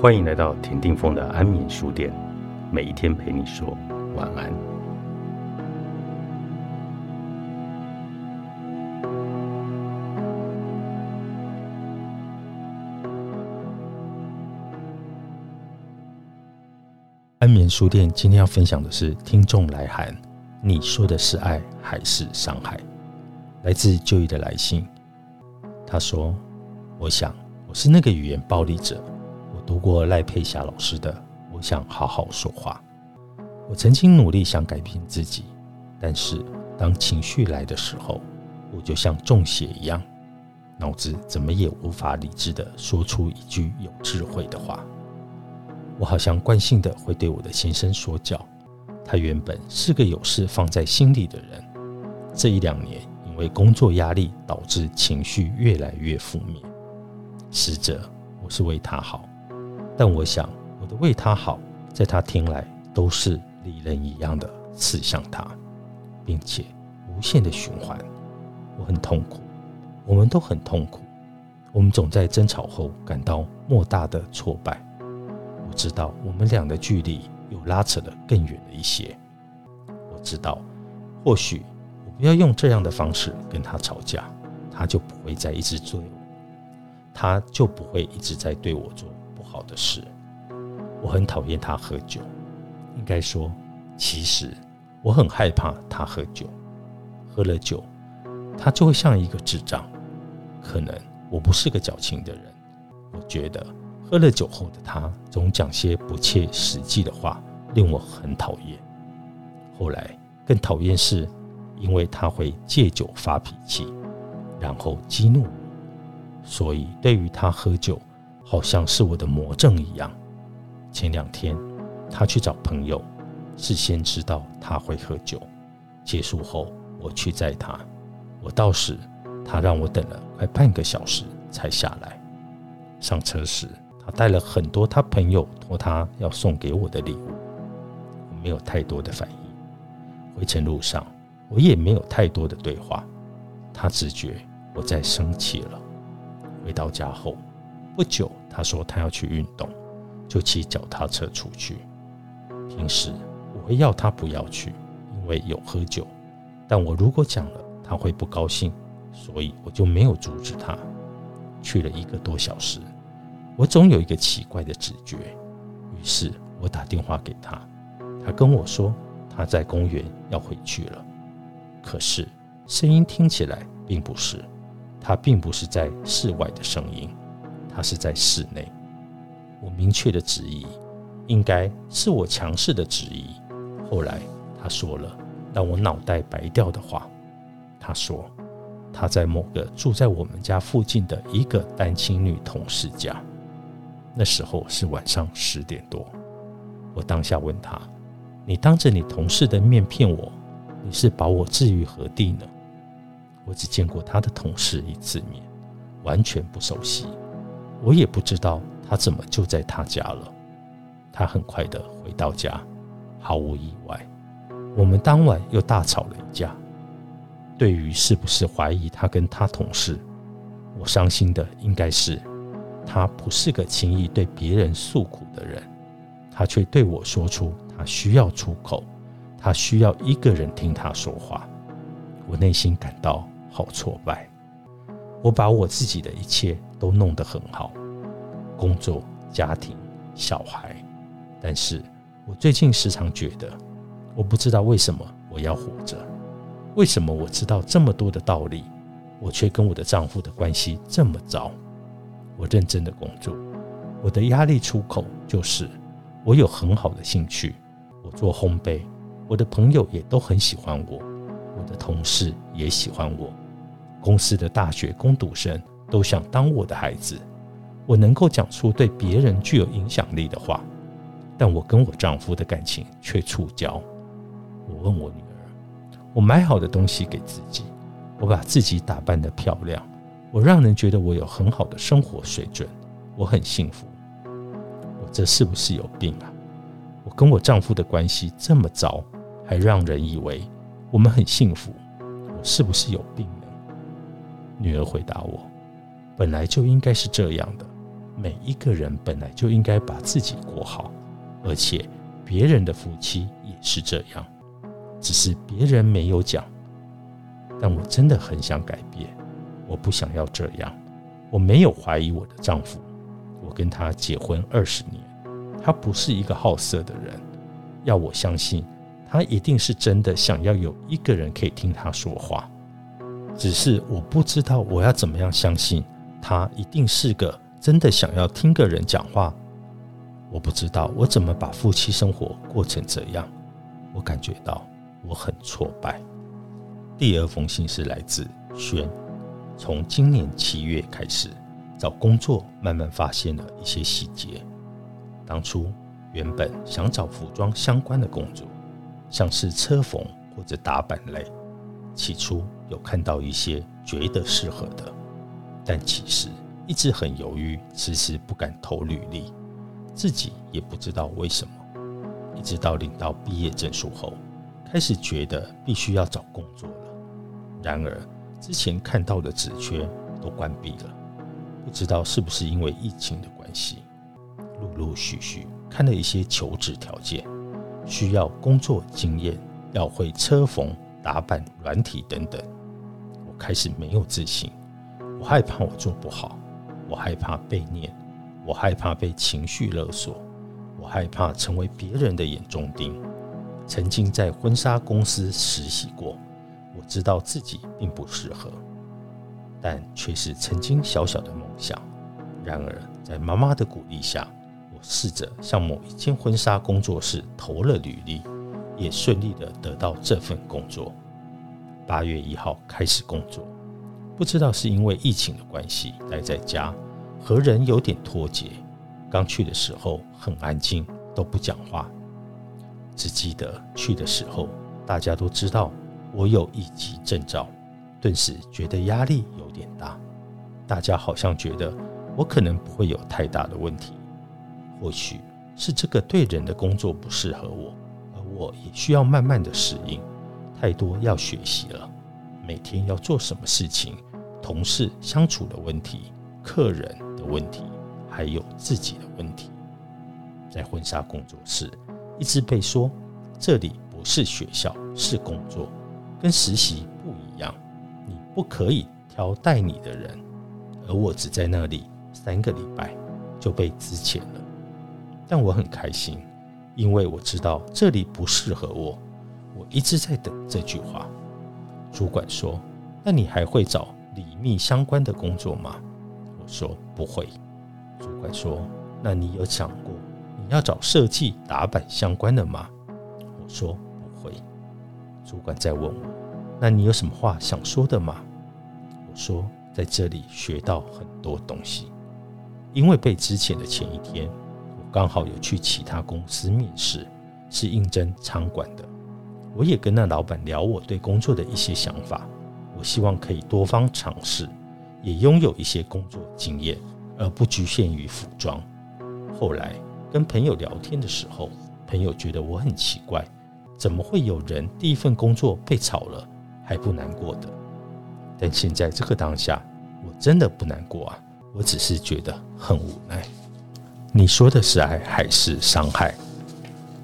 欢迎来到田定峰的安眠书店，每一天陪你说晚安。安眠书店今天要分享的是听众来函，你说的是爱还是伤害？来自就义的来信，他说：“我想我是那个语言暴力者。”读过赖佩霞老师的《我想好好说话》，我曾经努力想改变自己，但是当情绪来的时候，我就像中邪一样，脑子怎么也无法理智的说出一句有智慧的话。我好像惯性的会对我的先生说教，他原本是个有事放在心里的人，这一两年因为工作压力导致情绪越来越负面，实则我是为他好。但我想，我的为他好，在他听来都是利刃一样的刺向他，并且无限的循环。我很痛苦，我们都很痛苦。我们总在争吵后感到莫大的挫败。我知道我们俩的距离又拉扯得更远了一些。我知道，或许我不要用这样的方式跟他吵架，他就不会再一直追我，他就不会一直在对我做。好的事，我很讨厌他喝酒。应该说，其实我很害怕他喝酒。喝了酒，他就会像一个智障。可能我不是个矫情的人。我觉得喝了酒后的他总讲些不切实际的话，令我很讨厌。后来更讨厌是，因为他会借酒发脾气，然后激怒我。所以对于他喝酒。好像是我的魔怔一样。前两天，他去找朋友，事先知道他会喝酒。结束后，我去载他。我到时，他让我等了快半个小时才下来。上车时，他带了很多他朋友托他要送给我的礼物。我没有太多的反应。回程路上，我也没有太多的对话。他直觉我在生气了。回到家后。不久，他说他要去运动，就骑脚踏车出去。平时我会要他不要去，因为有喝酒。但我如果讲了，他会不高兴，所以我就没有阻止他。去了一个多小时，我总有一个奇怪的直觉，于是我打电话给他。他跟我说他在公园要回去了，可是声音听起来并不是，他并不是在室外的声音。他是在室内，我明确的质疑，应该是我强势的质疑。后来他说了让我脑袋白掉的话，他说他在某个住在我们家附近的一个单亲女同事家，那时候是晚上十点多。我当下问他：“你当着你同事的面骗我，你是把我置于何地呢？”我只见过他的同事一次面，完全不熟悉。我也不知道他怎么就在他家了。他很快的回到家，毫无意外。我们当晚又大吵了一架。对于是不是怀疑他跟他同事，我伤心的应该是他不是个轻易对别人诉苦的人，他却对我说出他需要出口，他需要一个人听他说话。我内心感到好挫败。我把我自己的一切都弄得很好，工作、家庭、小孩，但是我最近时常觉得，我不知道为什么我要活着，为什么我知道这么多的道理，我却跟我的丈夫的关系这么糟。我认真的工作，我的压力出口就是我有很好的兴趣，我做烘焙，我的朋友也都很喜欢我，我的同事也喜欢我。公司的大学攻读生都想当我的孩子，我能够讲出对别人具有影响力的话，但我跟我丈夫的感情却触礁。我问我女儿，我买好的东西给自己，我把自己打扮得漂亮，我让人觉得我有很好的生活水准，我很幸福。我这是不是有病啊？我跟我丈夫的关系这么糟，还让人以为我们很幸福，我是不是有病呢？女儿回答我：“本来就应该是这样的，每一个人本来就应该把自己过好，而且别人的夫妻也是这样，只是别人没有讲。但我真的很想改变，我不想要这样。我没有怀疑我的丈夫，我跟他结婚二十年，他不是一个好色的人。要我相信，他一定是真的想要有一个人可以听他说话。只是我不知道我要怎么样相信他一定是个真的想要听个人讲话。我不知道我怎么把夫妻生活过成这样。我感觉到我很挫败。第二封信是来自轩。从今年七月开始找工作，慢慢发现了一些细节。当初原本想找服装相关的工作，像是车缝或者打板类。起初有看到一些觉得适合的，但其实一直很犹豫，迟迟不敢投履历，自己也不知道为什么。一直到领到毕业证书后，开始觉得必须要找工作了。然而，之前看到的职缺都关闭了，不知道是不是因为疫情的关系。陆陆续续看了一些求职条件，需要工作经验，要会车缝、打板、软体等等。我开始没有自信，我害怕我做不好，我害怕被念，我害怕被情绪勒索，我害怕成为别人的眼中钉。曾经在婚纱公司实习过。我知道自己并不适合，但却是曾经小小的梦想。然而，在妈妈的鼓励下，我试着向某一间婚纱工作室投了履历，也顺利的得到这份工作。八月一号开始工作，不知道是因为疫情的关系，待在家和人有点脱节。刚去的时候很安静，都不讲话，只记得去的时候大家都知道。我有一级证照，顿时觉得压力有点大。大家好像觉得我可能不会有太大的问题，或许是这个对人的工作不适合我，而我也需要慢慢的适应。太多要学习了，每天要做什么事情，同事相处的问题，客人的问题，还有自己的问题。在婚纱工作室，一直被说这里不是学校，是工作。跟实习不一样，你不可以挑带你的人，而我只在那里三个礼拜就被资遣了。但我很开心，因为我知道这里不适合我。我一直在等这句话。主管说：“那你还会找李密相关的工作吗？”我说：“不会。”主管说：“那你有想过你要找设计打板相关的吗？”我说不会。主管再问我：“那你有什么话想说的吗？”我说：“在这里学到很多东西，因为被之前的前一天，我刚好有去其他公司面试，是应征仓管的。我也跟那老板聊我对工作的一些想法，我希望可以多方尝试，也拥有一些工作经验，而不局限于服装。后来跟朋友聊天的时候，朋友觉得我很奇怪。”怎么会有人第一份工作被炒了还不难过的？但现在这个当下，我真的不难过啊！我只是觉得很无奈。你说的是爱还是伤害？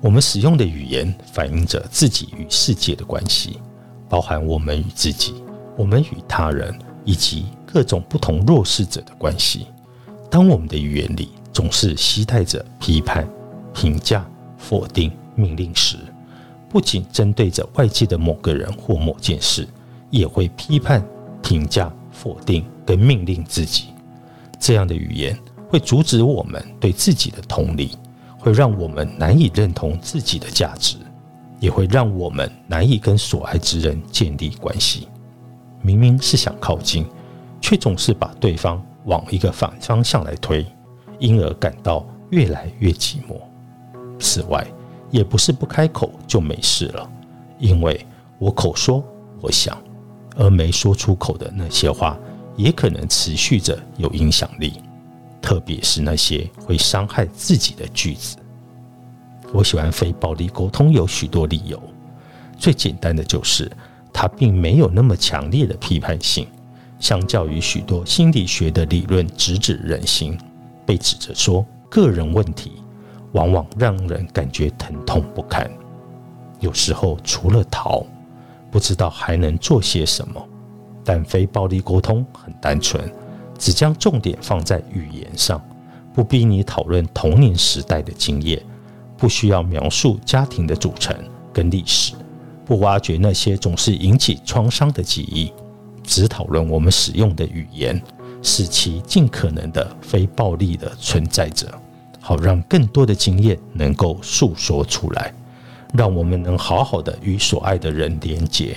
我们使用的语言反映着自己与世界的关系，包含我们与自己、我们与他人以及各种不同弱势者的关系。当我们的语言里总是携带着批判、评价、否定、命令时，不仅针对着外界的某个人或某件事，也会批判、评价、否定跟命令自己。这样的语言会阻止我们对自己的同理，会让我们难以认同自己的价值，也会让我们难以跟所爱之人建立关系。明明是想靠近，却总是把对方往一个反方向来推，因而感到越来越寂寞。此外，也不是不开口就没事了，因为我口说我想，而没说出口的那些话，也可能持续着有影响力，特别是那些会伤害自己的句子。我喜欢非暴力沟通有许多理由，最简单的就是它并没有那么强烈的批判性，相较于许多心理学的理论直指人心，被指着说个人问题，往往让人感觉疼痛不堪。有时候除了逃，不知道还能做些什么。但非暴力沟通很单纯，只将重点放在语言上，不逼你讨论童年时代的经验，不需要描述家庭的组成跟历史，不挖掘那些总是引起创伤的记忆，只讨论我们使用的语言，使其尽可能的非暴力的存在着，好让更多的经验能够诉说出来，让我们能好好的与所爱的人连结。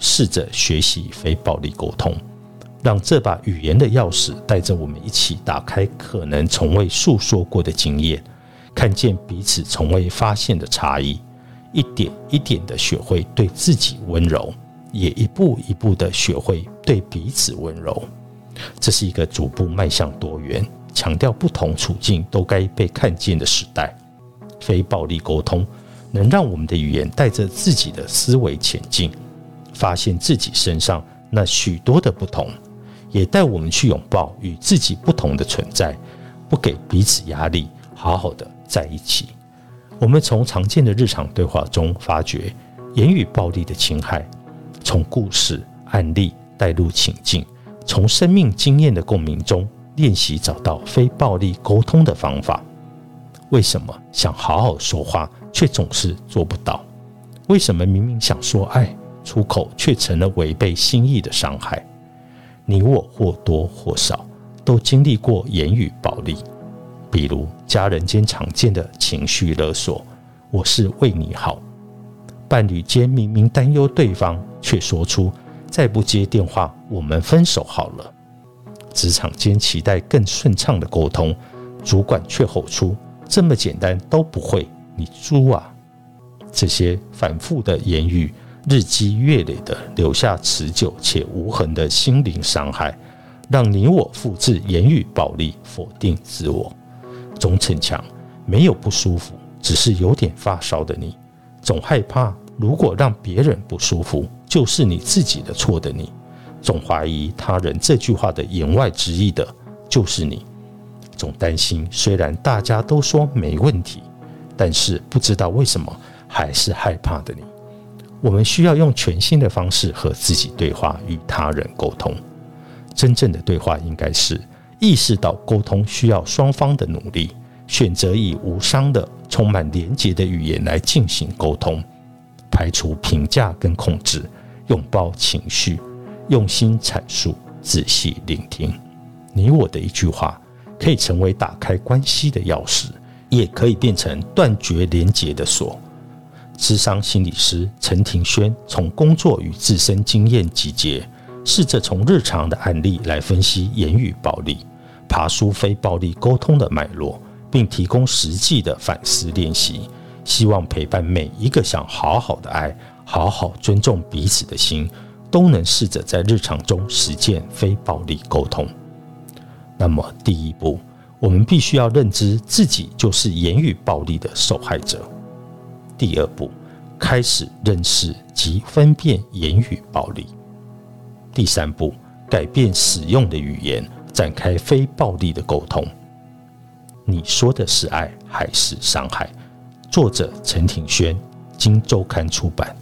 试着学习非暴力沟通，让这把语言的钥匙带着我们一起打开可能从未诉说过的经验，看见彼此从未发现的差异，一点一点的学会对自己温柔，也一步一步的学会对彼此温柔。这是一个逐步迈向多元、强调不同处境都该被看见的时代。非暴力沟通能让我们的语言带着自己的思维前进。发现自己身上那许多的不同，也带我们去拥抱与自己不同的存在，不给彼此压力，好好的在一起。我们从常见的日常对话中发觉言语暴力的侵害，从故事案例带入情境，从生命经验的共鸣中练习找到非暴力沟通的方法。为什么想好好说话，却总是做不到？为什么明明想说爱？出口却成了违背心意的伤害。你我或多或少都经历过言语暴力，比如家人间常见的情绪勒索：“我是为你好。”伴侣间明明担忧对方，却说出“再不接电话，我们分手好了。”职场间期待更顺畅的沟通，主管却吼出：“这么简单都不会，你猪啊！”这些反复的言语。日积月累的留下持久且无痕的心灵伤害，让你我复制言语暴力，否定自我，总逞强，没有不舒服，只是有点发烧的你，总害怕如果让别人不舒服，就是你自己的错的你，总怀疑他人这句话的言外之意的就是你，总担心虽然大家都说没问题，但是不知道为什么还是害怕的你。我们需要用全新的方式和自己对话，与他人沟通。真正的对话应该是意识到沟通需要双方的努力，选择以无伤的、充满连结的语言来进行沟通，排除评价跟控制，拥抱情绪，用心阐述，仔细聆听。你我的一句话，可以成为打开关系的钥匙，也可以变成断绝连结的锁。智商心理师陈庭轩从工作与自身经验集结，试着从日常的案例来分析言语暴力，爬出非暴力沟通的脉络，并提供实际的反思练习，希望陪伴每一个想好好的爱、好好尊重彼此的心，都能试着在日常中实践非暴力沟通。那么，第一步，我们必须要认知自己就是言语暴力的受害者。第二步，开始认识及分辨言语暴力。第三步，改变使用的语言，展开非暴力的沟通。你说的是爱还是伤害？作者陈挺轩，《经周刊》出版。